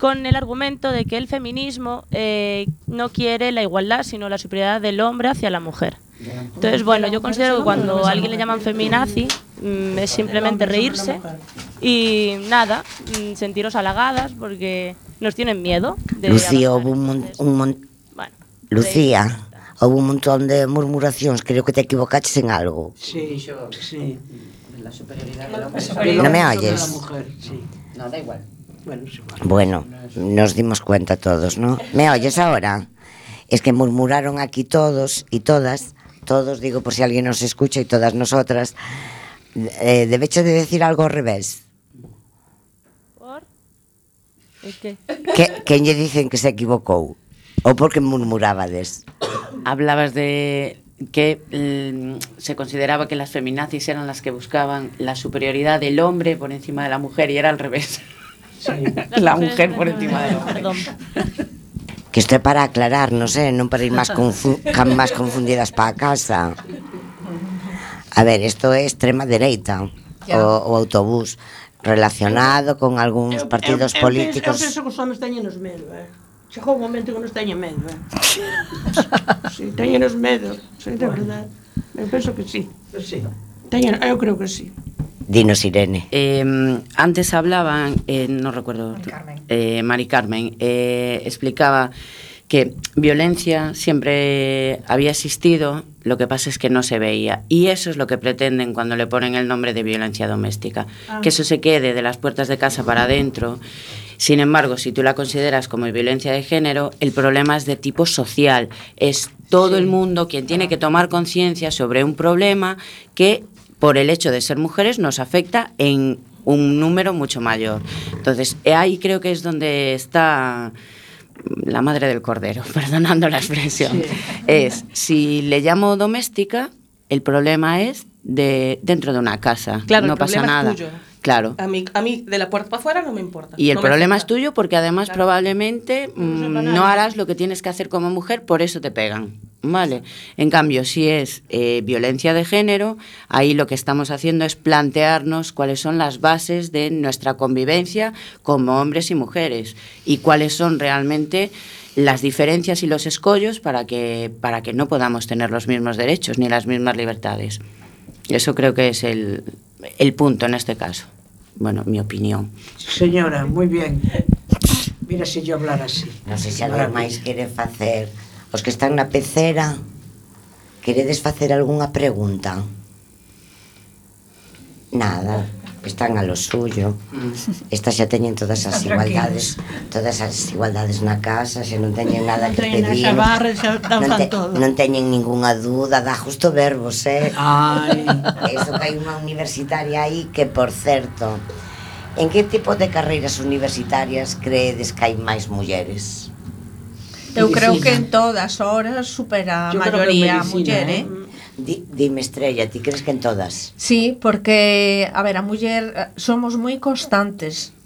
con el argumento de que el feminismo eh, no quiere la igualdad, sino la superioridad del hombre hacia la mujer. Entonces, bueno, yo considero que cuando a alguien le llaman feminazi, mm, es simplemente reírse y nada, mm, sentiros halagadas porque nos tienen miedo. de Lucía, houve un, un mon, Bueno, Lucía, houve un montón de murmuracións, creo que te equivocaches en algo. Sí, sí. La superioridad del hombre. ¿No me oyes? la mujer. No, da igual. Bueno, nos dimos cuenta todos, ¿no? ¿Me oyes ahora? Es que murmuraron aquí todos y todas, todos digo por si alguien nos escucha y todas nosotras, eh, debeche de decir algo ao revés. ¿por? ¿Y qué? Que, que dicen que se equivocou? Ou porque murmurabades? Hablabas de que mm, se consideraba que las feminazis eran las que buscaban la superioridad del hombre por encima de la mujer y era al revés. Sí. La mujer por encima del hombre. Perdón. Que isto é para aclarar, non sé, non para ir máis, confu máis confundidas para casa. A ver, isto é extrema dereita, o, o autobús relacionado con algúns partidos eu, eu, políticos. Eu penso que os homens teñenos medo, eh? Chegou un momento que nos teñen medo, eh? sí, teñenos medo, sí, de bueno. verdade. Eu penso que sí. Pues sí. Teñen, eu creo que sí. Dinos, Irene. Eh, antes hablaban, eh, no recuerdo, eh, Mari Carmen, eh, explicaba que violencia siempre había existido, lo que pasa es que no se veía. Y eso es lo que pretenden cuando le ponen el nombre de violencia doméstica. Ah. Que eso se quede de las puertas de casa para adentro. Sin embargo, si tú la consideras como violencia de género, el problema es de tipo social. Es todo el mundo quien tiene que tomar conciencia sobre un problema que por el hecho de ser mujeres nos afecta en un número mucho mayor. Entonces, eh, ahí creo que es donde está la madre del cordero, perdonando la expresión. Es, si le llamo doméstica, el problema es de dentro de una casa. Claro, no el pasa problema es nada. tuyo. Claro. A mí, a mí, de la puerta para afuera no me importa. Y el No problema es tuyo porque además Claro. probablemente mm, no harás lo que tienes que hacer como mujer, por eso te pegan. ¿Vale? En cambio, si es eh, violencia de género, ahí lo que estamos haciendo es plantearnos cuáles son las bases de nuestra convivencia como hombres y mujeres y cuáles son realmente las diferencias y los escollos para que, para que no podamos tener los mismos derechos ni las mismas libertades. Eso creo que es el, el punto en este caso. Bueno, mi opinión. Señora, muy bien. Mira si yo hablara así. Non sei se alguén máis quere facer Os que están na pecera, queredes facer algunha pregunta? Nada, están a lo suyo. Estas xa teñen todas as igualdades, todas as igualdades na casa, xa non teñen nada que pedir. Xa barre, xa non, te, non teñen ningunha dúda, dá justo verbos, eh? Ai. Eso que hai unha universitaria aí que, por certo, en que tipo de carreiras universitarias creedes que hai máis mulleres? Eu creo que en todas horas supera a maioría a muller, ¿eh? eh? Di, dime Estrella, ti crees que en todas? Sí, porque, a ver, a muller eh, somos moi constantes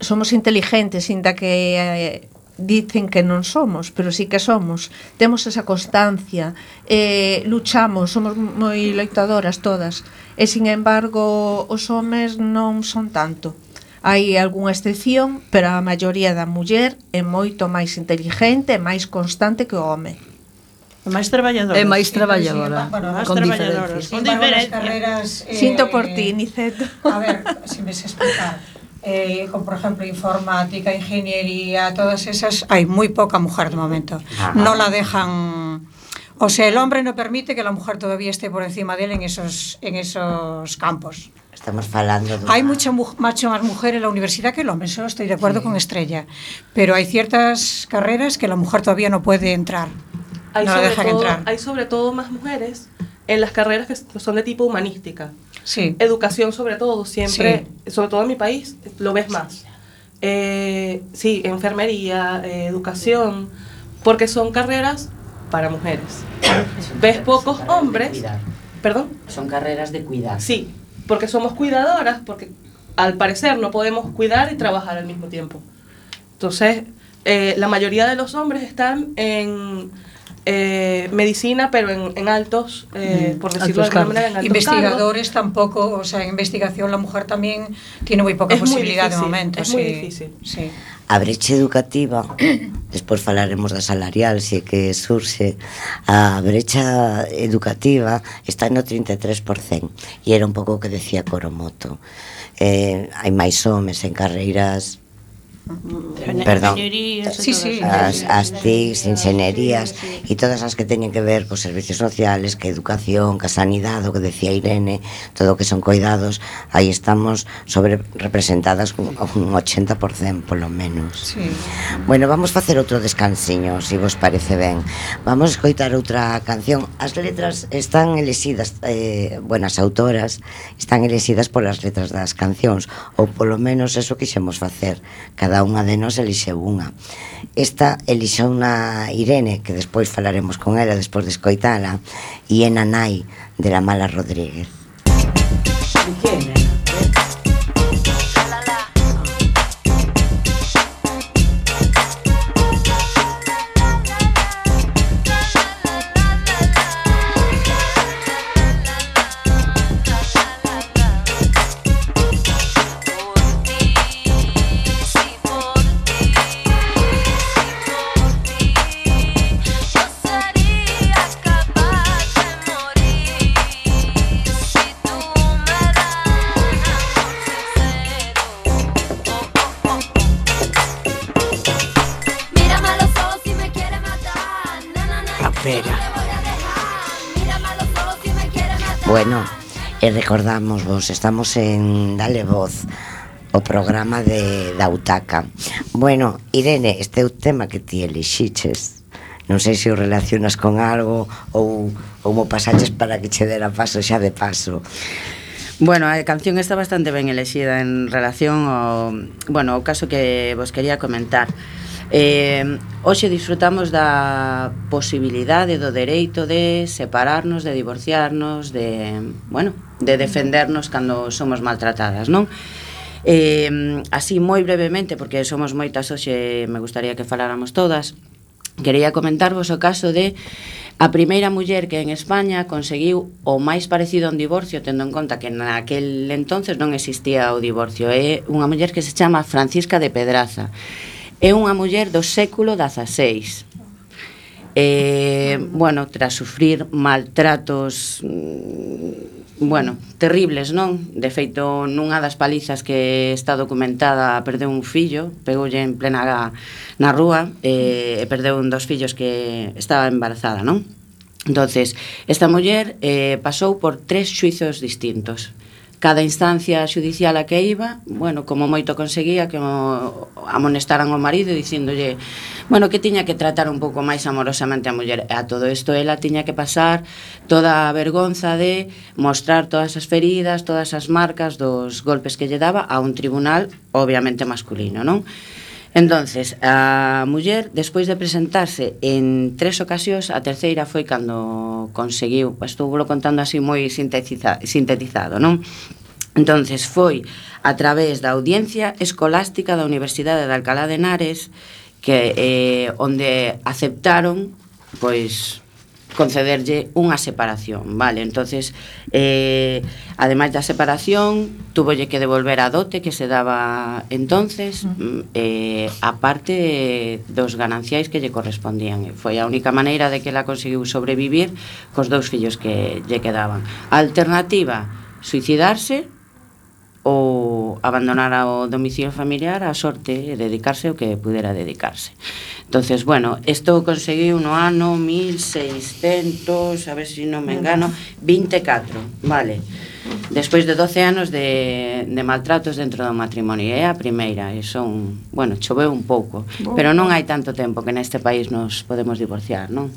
somos inteligentes, inda que eh, dicen que non somos, pero sí que somos. Temos esa constancia, eh, luchamos, somos moi loitadoras todas. E, sin embargo, os homes non son tanto. Hai algunha excepción, pero a maioría da muller é moito máis inteligente e máis constante que o home. É máis traballadora. É máis traballadora. Sí, bueno, máis con traballadora. Con diferencia. Carreras, eh, Sinto por ti, Niceto. A ver, se si me se explicar. Eh, como por exemplo informática, ingeniería, todas esas, hai moi pouca mujer de momento. Ajá. No la dejan O sea, el hombre no permite que la mujer todavía esté por encima de él en esos en esos campos. Estamos falando de Hay mucha mu- mucho más mujer en la universidad que el hombre, eso estoy de acuerdo con Estrella. Pero hay ciertas carreras que la mujer todavía no puede entrar. Hay, no la dejan todo, entrar. hay sobre todo más mujeres en las carreras que son de tipo humanística. Sí. Educación sobre todo, siempre, sobre todo en mi país, lo ves más. Eh, sí, enfermería, eh, educación, porque son carreras para mujeres. ves pocos hombres, perdón. Son carreras de cuidar. Sí, porque somos cuidadoras, porque al parecer no podemos cuidar y trabajar al mismo tiempo. Entonces, eh, la mayoría de los hombres están en eh, medicina, pero en, en altos, eh, por decirlo altos de alguna manera, en altos Investigadores cargos. tampoco, o sea, en investigación, la mujer también tiene muy poca es posibilidad difícil, de momento. Es sí, difícil. Sí. A brecha educativa, despois falaremos da salarial, se que surxe, a brecha educativa está no 33%, e era un pouco o que decía Coromoto. Eh, hai máis homes en carreiras perdón, sí, sí. As, as TICs, inxenerías e todas as que teñen que ver cos servicios sociales, que educación, que sanidade, o que decía Irene, todo o que son cuidados, aí estamos sobre representadas un, un 80% polo menos. Sí. Bueno, vamos facer outro descansiño, se si vos parece ben. Vamos escoitar outra canción. As letras están elexidas, eh, bueno, as autoras están elexidas polas letras das cancións, ou polo menos eso quixemos facer. Cada cada unha de nós elixeu unha. Esta elixeu na Irene, que despois falaremos con ela despois de escoitala, e é Nanai de la Mala Rodríguez. Irene. Bueno, e recordamos vos, estamos en Dale Voz o programa de Dautaca. Bueno, Irene, este é o tema que ti elixiches. Non sei se o relacionas con algo ou, ou mo pasaches para que che dera paso xa de paso. Bueno, a canción está bastante ben elexida en relación ao, bueno, ao caso que vos quería comentar. Eh, hoxe disfrutamos da posibilidade do dereito de separarnos, de divorciarnos, de, bueno, de defendernos cando somos maltratadas, non? Eh, así moi brevemente, porque somos moitas hoxe, me gustaría que faláramos todas, quería comentarvos o caso de a primeira muller que en España conseguiu o máis parecido a un divorcio, tendo en conta que naquel entonces non existía o divorcio. É unha muller que se chama Francisca de Pedraza. É unha muller do século XVI. Eh, bueno, tras sufrir maltratos mm, bueno, terribles, non? De feito, nunha das palizas que está documentada perdeu un fillo, pegoulle en plena na rúa eh, e perdeu un dos fillos que estaba embarazada, non? Entonces, esta muller eh, pasou por tres xuizos distintos cada instancia xudicial a que iba, bueno, como moito conseguía que o amonestaran o marido dicíndolle, bueno, que tiña que tratar un pouco máis amorosamente a muller. E a todo isto ela tiña que pasar toda a vergonza de mostrar todas as feridas, todas as marcas dos golpes que lle daba a un tribunal obviamente masculino, non? Entonces, a muller, despois de presentarse en tres ocasións, a terceira foi cando conseguiu, estou contando así moi sintetiza, sintetizado, non? Entonces foi a través da audiencia escolástica da Universidade de Alcalá de Henares que eh, onde aceptaron pois concederlle unha separación, vale? Entonces, eh, ademais da separación, tuvolle que devolver a dote que se daba entonces, mm, eh, a parte dos gananciais que lle correspondían. Foi a única maneira de que la conseguiu sobrevivir cos dous fillos que lle quedaban. A alternativa, suicidarse ou abandonar o domicilio familiar a sorte e dedicarse o que pudera dedicarse. Entonces, bueno, isto conseguiu no ano 1600, a ver se si non me engano, 24, vale. Despois de 12 anos de, de maltratos dentro do matrimonio É a primeira e son, bueno, choveu un pouco oh. Pero non hai tanto tempo que neste país nos podemos divorciar, non?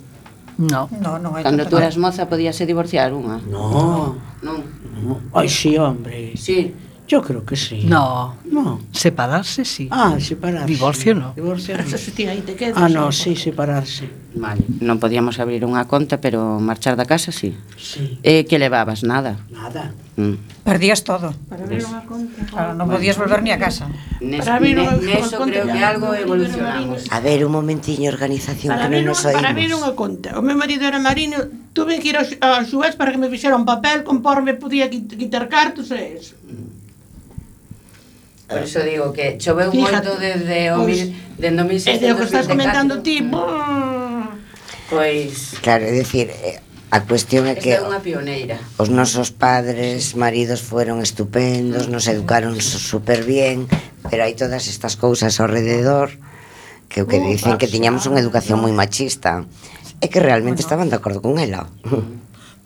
No. no, no hai Cando tú eras moza podíase divorciar unha? No. Non. no. Ai, sí, hombre. Sí. Yo creo que sí. No. No. Separarse, sí. Ah, separarse. Divorcio, no. Divorcio, no. Sustía, aí te quedas. Ah, no, sí, separarse. Vale. Non podíamos abrir unha conta, pero marchar da casa, sí. Sí. Eh, que levabas? Nada. Nada. Mm. Perdías todo. Para abrir unha conta. Claro, non podías volver ni a casa. Nes, para abrir unha ne, neso creo que algo evolucionamos. A ver, un momentiño, organización, para que non nos oímos. Para abrir unha conta. O meu marido era marino, tuve que ir a, aos Suez para que me fixera un papel conforme podía quitar cartos e eso. Mm. Por iso digo que choveu Fíjate, moito desde o mil, desde o 1600. Desde o que estás comentando ti. Pois... Claro, é dicir, eh, A cuestión é que Esta é unha pioneira. Os nosos padres, maridos fueron estupendos, nos educaron super bien, pero hai todas estas cousas ao rededor que o que dicen que tiñamos unha educación moi machista e que realmente bueno. estaban de acordo con ela.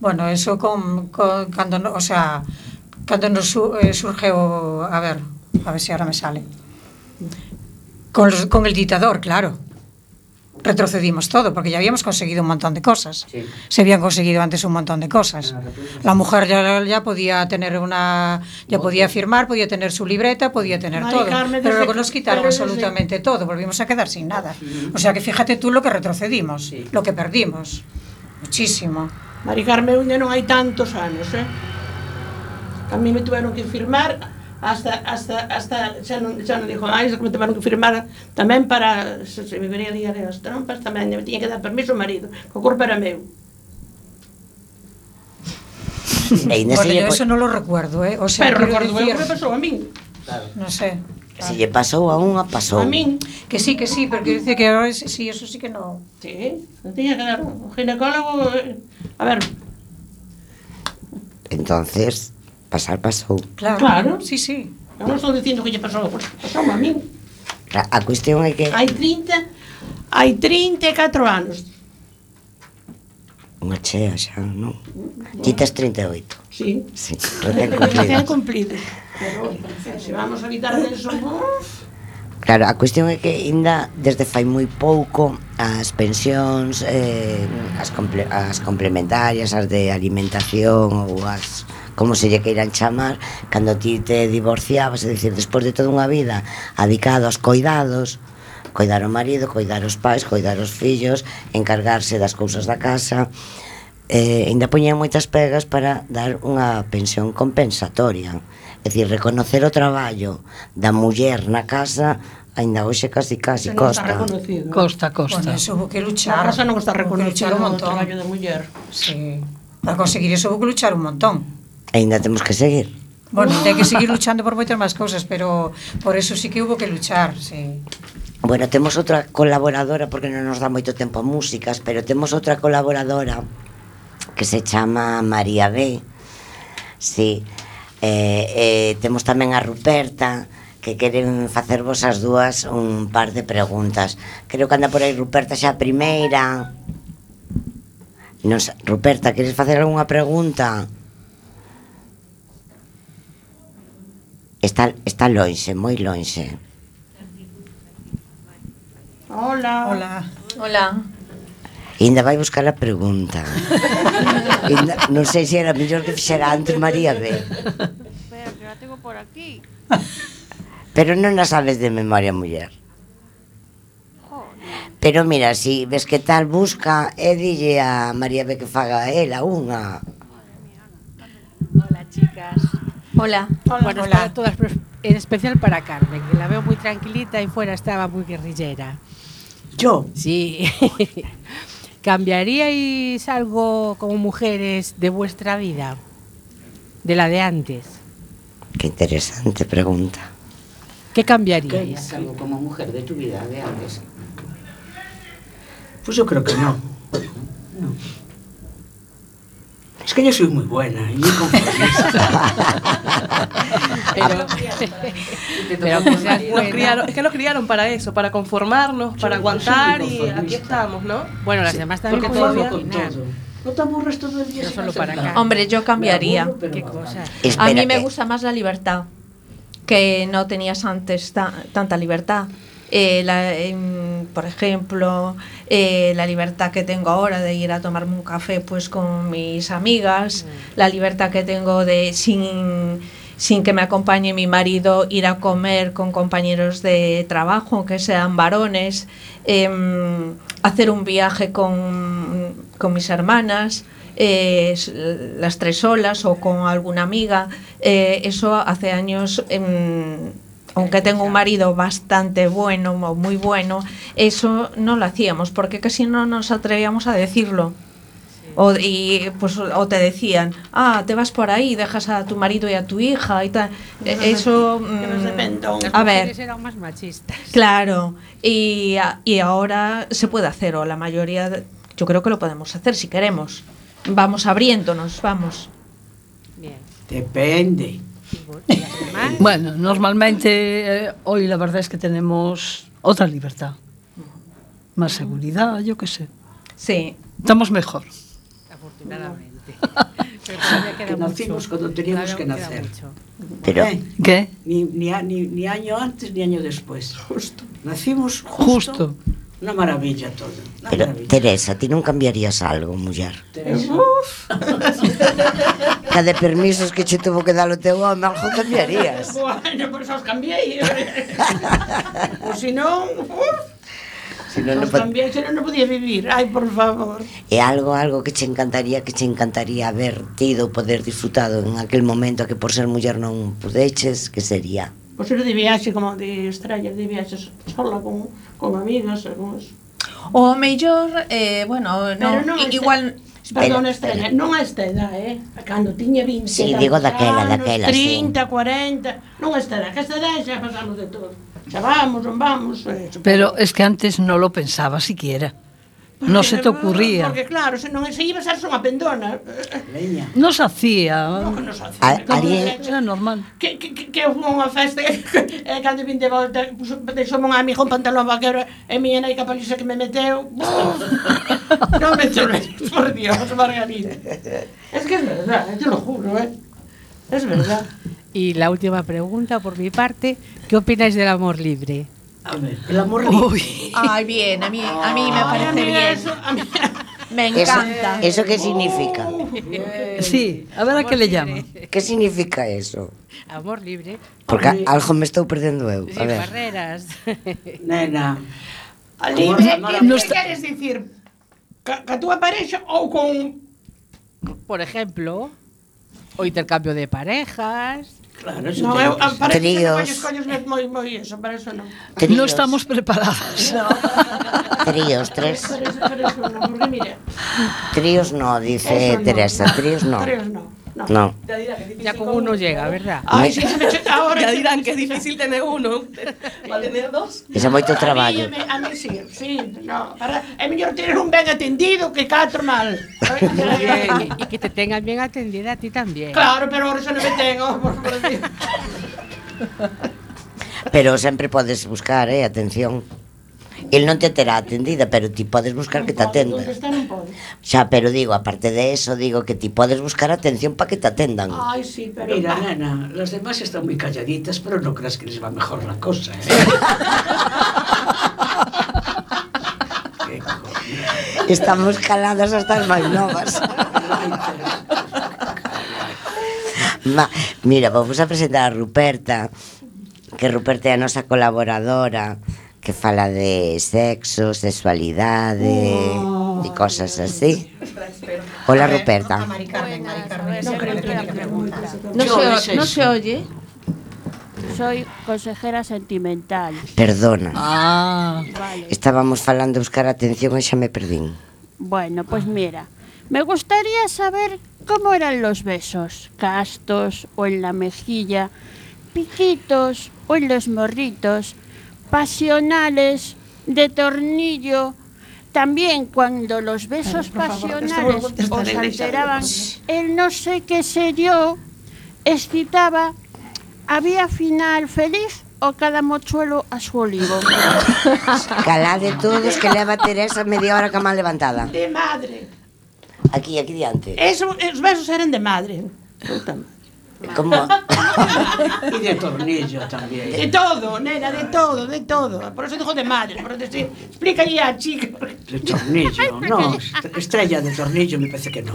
Bueno, eso con, con cando, o sea, cando nos eh, surgeu, a ver, a ver si ahora me sale. Con, los- con el dictador, claro. Retrocedimos todo, porque ya habíamos conseguido un montón de cosas. Sí. Se habían conseguido antes un montón de cosas. La mujer ya, ya podía tener una, ya podía firmar, podía tener su libreta, podía tener Mari todo. Carmen, Pero luego nos quitaron absolutamente todo, volvimos a quedar sin nada. O sea que fíjate tú lo que retrocedimos, lo que perdimos. Muchísimo. Mari Carmen non hai tantos anos, eh? A mí me tuveron que firmar hasta, hasta, hasta xa non, xa non dixo máis, que me tiveron que firmar tamén para, se, se me venía a liar as trompas tamén, me tiña que dar permiso o marido, que o corpo era meu. E Inés Olé, yo eso non lo recuerdo, eh? O sea, Pero recuerdo decir... eu que pasou a min. Claro. Non sei. Sé. Se lle pasou a unha, pasou. A min. Que sí, que sí, pero que dice que ahora sí, eso sí que non. Sí, non tiña que dar un ginecólogo... Eh. A ver... Entonces, pasar pasou. Claro, claro sí, sí. Eu non estou dicindo que lle pasou, pois pasou a min. A, a cuestión é que... Hai 30, hai 34 anos. Unha chea xa, non? Bueno. Quitas 38. Sí. Sí, recén cumplido. Recén cumplido. Pero, se vamos a evitar eso, Claro, a cuestión é que ainda desde fai moi pouco as pensións, eh, as, comple as complementarias, as de alimentación ou as como se lle queiran chamar, cando ti te divorciabas, é dicir, despois de toda unha vida adicado aos coidados, coidar o marido, coidar os pais, coidar os fillos, encargarse das cousas da casa, eh, ainda poñían moitas pegas para dar unha pensión compensatoria é dicir, reconocer o traballo da muller na casa ainda hoxe casi casi non costa. Reconocido. Costa, costa. Bueno, eso vou que luchar. Eso non está reconocido o traballo da muller. Sí. Para conseguir eso vou que luchar un montón aínda temos que seguir. Bueno, hai que seguir luchando por moitas máis cousas, pero por eso sí que hubo que luchar, sí. Bueno, temos outra colaboradora porque non nos dá moito tempo a músicas, pero temos outra colaboradora que se chama María B. Sí. Eh, eh, temos tamén a Ruperta, que queren facervos as dúas un par de preguntas. Creo que anda por aí Ruperta xa a primeira. Nos, Ruperta, queres facer algunha pregunta? Está, está lonxe, moi lonxe. Hola. Hola. Hola. Ainda vai buscar a pregunta. Inda, non sei se era mellor que fixera antes María B. Espera, que la tengo por aquí. Pero non a sabes de memoria, muller. Pero mira, si ves que tal busca e dille a María B que faga ela unha. Hola, chicas. Hola. bueno, es para todas, pero en especial para Carmen, que la veo muy tranquilita y fuera estaba muy guerrillera. ¿Yo? Sí. ¿Cambiaríais algo como mujeres de vuestra vida? De la de antes. Que interesante pregunta. ¿Qué cambiaríais? algo como mujer de tu vida de antes? Pues yo creo que no. No. Es que yo soy muy buena y muy conformista. Pero, Pero nos criaron- es que nos criaron para eso, para conformarnos, para aguantar y aquí estamos, ¿no? Bueno, las demás también todavía- opinar. No te aburres todo el día. No solo para acá. Hombre, yo cambiaría. ¿Qué cosa? A mí me gusta más la libertad, que no tenías antes ta- tanta libertad. Eh, la- em, por ejemplo, eh, la libertad que tengo ahora de ir a tomarme un café pues con mis amigas, la libertad que tengo de sin, sin que me acompañe mi marido ir a comer con compañeros de trabajo, que sean varones, em, hacer un viaje con, con mis hermanas, eh, las tres solas o con alguna amiga. eh, eso hace años, em, aunque tengo un marido bastante bueno o muy bueno, eso no lo hacíamos porque casi no nos atrevíamos a decirlo. O, y, pues, o te decían, ah, te vas por ahí, dejas a tu marido y a tu hija y tal. Eso, Que nos mm, a ver, eran más machistas. Claro, y, a- y ahora se puede hacer, o la mayoría, de- yo creo que lo podemos hacer si queremos. Vamos abriéndonos, vamos. Bien. Depende. Bueno, normalmente eh, hoy la verdad es que tenemos otra libertad. Más seguridad, yo qué sé. Sí. Estamos mejor. Afortunadamente. Pero Que nacimos mucho. cuando teníamos que nacer. Pero, ¿Eh? ¿Qué? Ni, ni, ni año antes ni año después. Justo. Nacimos justo. Justo. Una maravilla todo. Una Pero, maravilla. Teresa, ti non cambiarías algo, muller? Teresa. Cada permisos que che tuvo que dar o teu home, algo cambiarías. bueno, por eso os cambiei. Eh. o si non. Si non, non, cambiei, si non, non podía vivir. Ai, por favor. É algo, algo que che encantaría, que che encantaría haber tido, poder disfrutado en aquel momento que por ser muller non pudeches, que sería? Pois eu de viaxe como de estrella, de viaxes sola con, con amigas, algúns. O mellor, eh, bueno, no, non igual... Perdón, espera. non a esta edad, eh? Cando tiña 20 sí, digo daquela, anos, daquela, 30, sí. 40, non a esta edad, que a esta edad xa pasamos de todo. Xa vamos, non vamos. Eh. Pero es que antes non lo pensaba siquiera. No non se te ocurría. Porque claro, se non se iba a ser unha pendona. Leña. Nos hacía. Non nos hacía. Ari... Era normal. Que, que, que, que unha festa e eh, cando vin de volta deixou un amigo un pantalón vaquero e miña nai capaliza que me meteu. non me chorei. por Dios, Margarita. Es que es verdad, eh, te lo juro, eh. Es verdad. Y la última pregunta por mi parte, ¿qué opináis del amor libre? A ver, el amor libre. Ay, bien, a mí, a mí me Ay, a parece mí bien. eso, a mí- Me encanta. ¿Eso qué significa? Sí, a ver a qué le llaman. ¿Qué significa eso? Amor libre, Porque algo me estou perdendo eu. A sin ver. barreras. Nena. a libre, que, amor- que queres dicir ca, ca túa parexa ou con Por ejemplo, o intercambio de parejas. Claro, non, eu, ah, parece que non coñes moi, moi eso, para eso non. Tríos. Non estamos preparadas. No. tríos, tres. Para eso, para eso, non, porque mira. Tríos no, dice eso Teresa, no. tríos no. Tríos no. No. no. Ya dirán que es difícil. Ya con uno, llega, ¿verdad? Ay, sí, se me ahora. ya dirán que es difícil tener uno. Va a tener dos. Eso é moito traballo. A mí, a mí sí, sí, no. Para, é mellor tener un ben atendido que catro mal. y, y, que te tengan bien atendida a ti también. Claro, pero ahora yo no me tengo, por favor. pero sempre podes buscar, eh, atención el non te terá atendida, pero ti podes buscar non que te atenda. Xa, pero digo, aparte de eso, digo que ti podes buscar atención para que te atendan. Ay, sí, pero... Mira, nena, las demás están moi calladitas, pero no creas que les va mejor la cosa, ¿eh? Estamos caladas hasta as máis novas. Ma, mira, vamos a presentar a Ruperta, que Ruperta é a nosa colaboradora, que fala de sexo, sexualidade oh. e cosas así. Hola, Ruperta. Non se, no se oye. Soy consejera sentimental. Perdona. Ah. Vale. Estábamos falando de buscar atención e xa me perdín. Bueno, pois pues mira, me gustaría saber cómo eran los besos, castos o en la mejilla, piquitos o en los morritos, pasionales, de tornillo. También cuando los besos favor, pasionales contestaré, os alteraban el no sé qué sé yo, excitaba, había final feliz o cada mochuelo a su olivo. Calade todos que leva Teresa media hora ca mal levantada. De madre. Aquí, aquí diante. Eso, os besos eran de madre. Puta madre. Como? Y de tornillo también. De todo, nena, de todo, de todo. Por eso dijo de madre, por eso sí. Explica ya, chico. De tornillo, no. est- Estrella de tornillo me parece que no.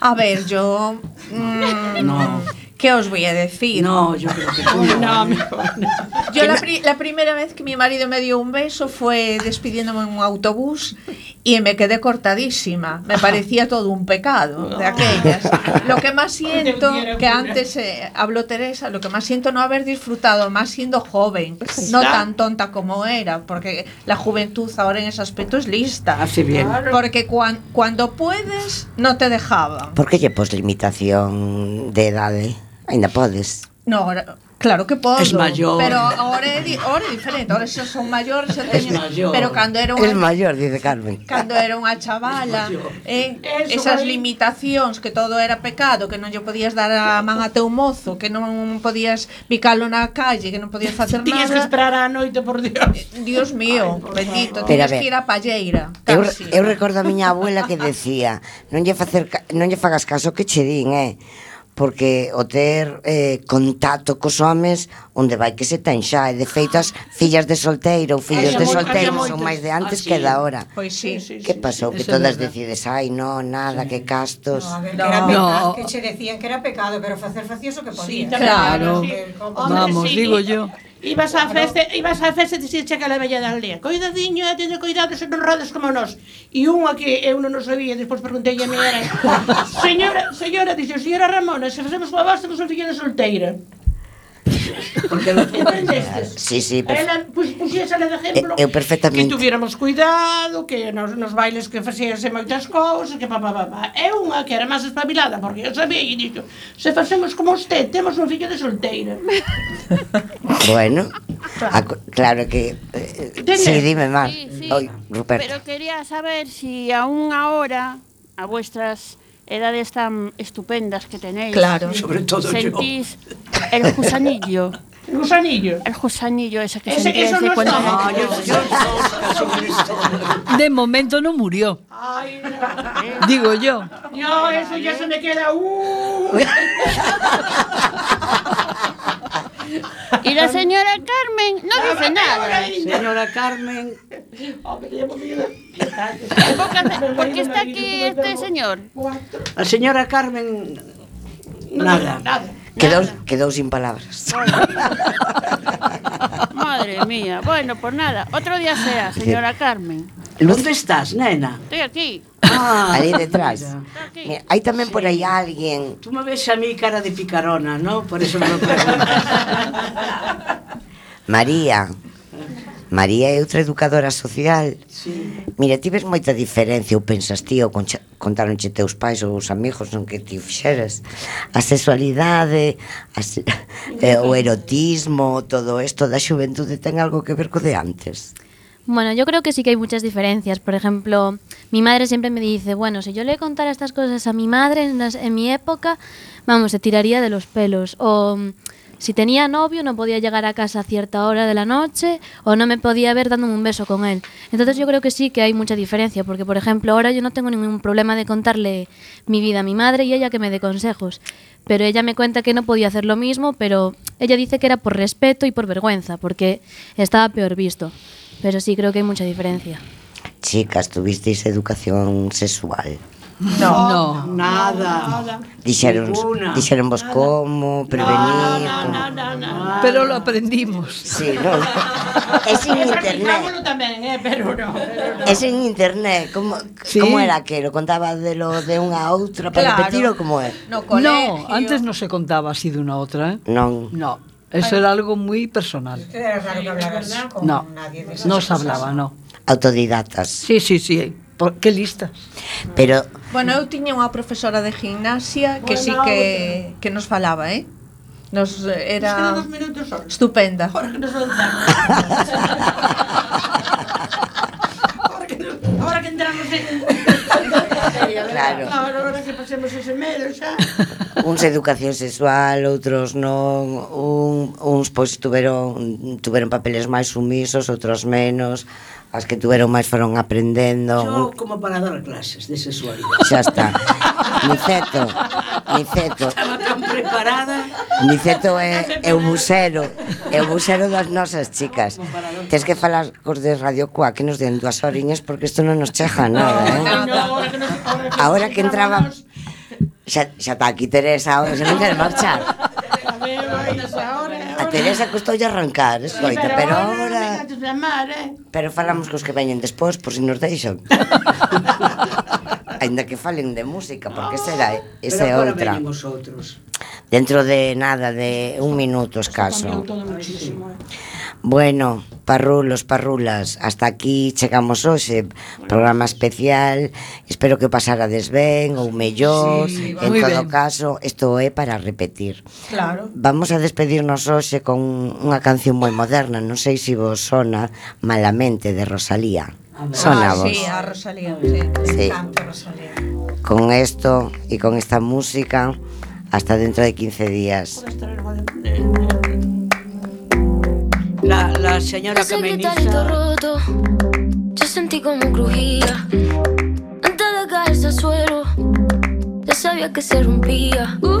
A ver, yo. mm, No. ¿Qué os voy a decir? No, yo creo que tú no. Yo la, pri- la primera vez que mi marido me dio un beso fue despidiéndome en un autobús y me quedé cortadísima. Me parecía todo un pecado de aquellas. Lo que más siento, que antes eh, habló Teresa, lo que más siento no haber disfrutado más siendo joven, no tan tonta como era, porque la juventud ahora en ese aspecto es lista. Hace bien. Porque cuan- cuando puedes, no te dejaban. Por que lle pos limitación de edade? Ainda podes. No, ahora, claro que podo. Es mayor. Pero ahora é, di, ahora é diferente, ahora xa son maior, xa teñen... Es mayor. Pero cando era unha... Es maior, dice Carmen. Cando era unha chavala, eh, esas vai... limitacións que todo era pecado, que non lle podías dar a man a teu mozo, que non podías picalo na calle, que non podías facer nada. Tías que esperar a noite, por Dios. Eh, Dios mío, Ay, bendito, tías que ir a palleira. Casi. Eu, eu recordo a miña abuela que decía, non lle facer non lle fagas caso que che din, eh porque o ter eh, contacto cos homes onde vai que se ten xa, e de feito as fillas de solteiro ou fillos de solteiro son máis de antes ah, sí. que da hora. Pois sí. sí, sí que pasou? Sí, que todas decides, ai, no, nada, sí. que castos. No, a ver, no. que era pecado, ah, que che decían que era pecado, pero facer facioso que podía. Sí, claro. claro. Sí. Vamos, sí. digo yo. Ibas á festa, ibas á festa e dixen que a vella da aldea. Coidadiño, e eh, teño cuidado, se non rodes como nós. E unha que eu non o sabía, despois preguntei a mi era, señora, señora, dixo, señora Ramona, se facemos coa voz, somos un fillo de solteira. Porque Entendestes? Sí, sí, per... Ela, pues, puxésele de eh, exemplo eu, eu perfectamente. que tuviéramos cuidado, que nos, nos bailes que facíase moitas cousas, que pa pa pa. É unha que era máis espabilada, porque eu sabía e dixo, se facemos como usted, temos un fillo de solteira. bueno, a, claro que... Eh, sí, dime máis. Sí, sí. Oi, Ruperto. Pero quería saber se si a unha hora a vuestras edades tan estupendas que tenéis, Claro. Sobre todo yo. sentís el gusanillo. El gusanillo. El gusanillo ese que Ese- eso de no cuando está. erais pequeños. De momento no murió. Ay, Digo yo. no, eso ya se me queda. Uh. Y la señora Carmen no dice nada. Señora Carmen. Porque está aquí este señor. A señora Carmen nada. nada. Quedou, quedou sin palabras. Madre mía. Bueno, pues nada. Otro día sea, señora Carmen. ¿Dónde estás, nena? Estoy aquí. Ah, ali detrás. Mira. Hai tamén sí. por aí alguén. Tú me ves a mí cara de picarona, ¿no? Por eso me lo María. María é outra educadora social. Sí. Mira, ti ves moita diferencia ou pensas ti ou contaronche teus pais ou os amigos non que ti fixeras. A sexualidade, a se... Eh, o erotismo, todo isto da xuventude ten algo que ver co de antes. Bueno, yo creo que sí que hay muchas diferencias. Por ejemplo, mi madre siempre me dice, bueno, si yo le contara estas cosas a mi madre en, mi época, vamos, se tiraría de los pelos. O si tenía novio no podía llegar a casa a cierta hora de la noche o no me podía ver dándome un beso con él. Entonces yo creo que sí que hay mucha diferencia, porque por ejemplo ahora yo no tengo ningún problema de contarle mi vida a mi madre y ella que me dé consejos. Pero ella me cuenta que no podía hacer lo mismo, pero ella dice que era por respeto y por vergüenza, porque estaba peor visto. pero sí creo que hay mucha diferencia. Chicas, tuvisteis educación sexual. No, no, nada. Dixeron, dixeron vos como, prevenir... Nada, Pero lo aprendimos. Sí, no. es en internet. tamén, eh, pero no. Pero no. Internet. Como, sí. como era que lo contaba de lo de unha a outra para claro. repetir ou como é? No, colegio. no, antes non se contaba así de unha outra, eh? Non. No. Eso era algo muy personal. Era raro que hablabas con no, nadie de esas no se hablaba, no. Autodidactas. Sí, sí, sí. Por, que listas. Pero Bueno, eu tiña unha profesora de gimnasia que sí que que nos falaba, eh? Nos eh, Nos era dos minutos solo. estupenda. Ahora que nos Ahora que, nos- ahora que entramos en, claro. Claro, agora que pasemos ese medo xa. Uns educación sexual, outros non, un, uns pois tuveron tuveron papeles máis sumisos, outros menos as que tuveron máis foron aprendendo. Yo como para dar clases de sexualidade. Xa está. Niceto. Niceto. Estaba tan preparada. Niceto é, é o busero. É o busero das nosas chicas. Tes que falar cos de Radio Cuá que nos den dúas horiñas porque isto non nos cheja nada, eh? Ahora que entraba... Xa, xa está aquí Teresa, ahora se non queres marchar. A Teresa custou arrancar, escoita, pero ahora... Pero falamos cos que veñen despois, por si nos deixan. Ainda que falen de música, porque esa era esa é outra. Dentro de nada, de un minuto escaso. Bueno, parrulos, parrulas, hasta aquí chegamos hoxe, programa especial. Espero que pasarades ben ou mellor. Sí, en muy todo ben. caso, isto é para repetir. Claro. Vamos a despedirnos hoxe con unha canción moi moderna, non sei se vos sona Malamente de Rosalía. Sona ah, sí, a Rosalía, sí. Sí. Canta Rosalía. Con esto y con esta música Hasta dentro de 15 días La, la señora que gritarito roto, yo sentí como crujía. Antes de caerse al suelo, ya sabía que se rompía. Uh,